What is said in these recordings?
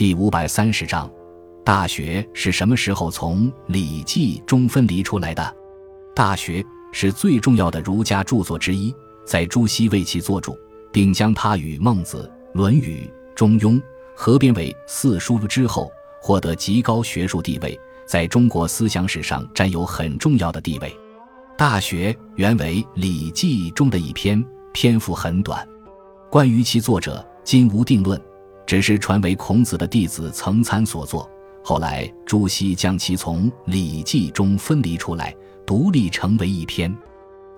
第五百三十章，《大学》是什么时候从《礼记》中分离出来的？《大学》是最重要的儒家著作之一，在朱熹为其作注，并将它与《孟子》《论语》《中庸》合编为四书之后，获得极高学术地位，在中国思想史上占有很重要的地位。《大学》原为《礼记》中的一篇，篇幅很短，关于其作者今无定论。只是传为孔子的弟子曾参所作，后来朱熹将其从《礼记》中分离出来，独立成为一篇。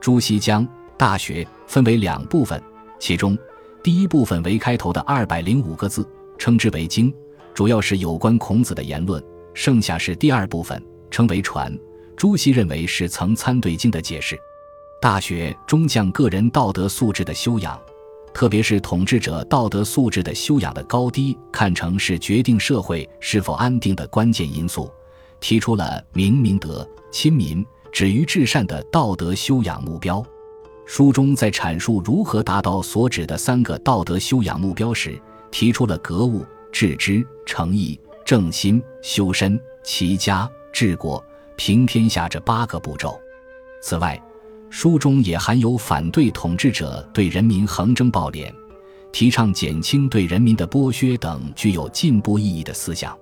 朱熹将《大学》分为两部分，其中第一部分为开头的二百零五个字，称之为经，主要是有关孔子的言论；剩下是第二部分，称为传。朱熹认为是曾参对经的解释，《大学》中将个人道德素质的修养。特别是统治者道德素质的修养的高低，看成是决定社会是否安定的关键因素，提出了明明德、亲民、止于至善的道德修养目标。书中在阐述如何达到所指的三个道德修养目标时，提出了格物、致知、诚意、正心、修身、齐家、治国、平天下这八个步骤。此外，书中也含有反对统治者对人民横征暴敛，提倡减轻对人民的剥削等具有进步意义的思想。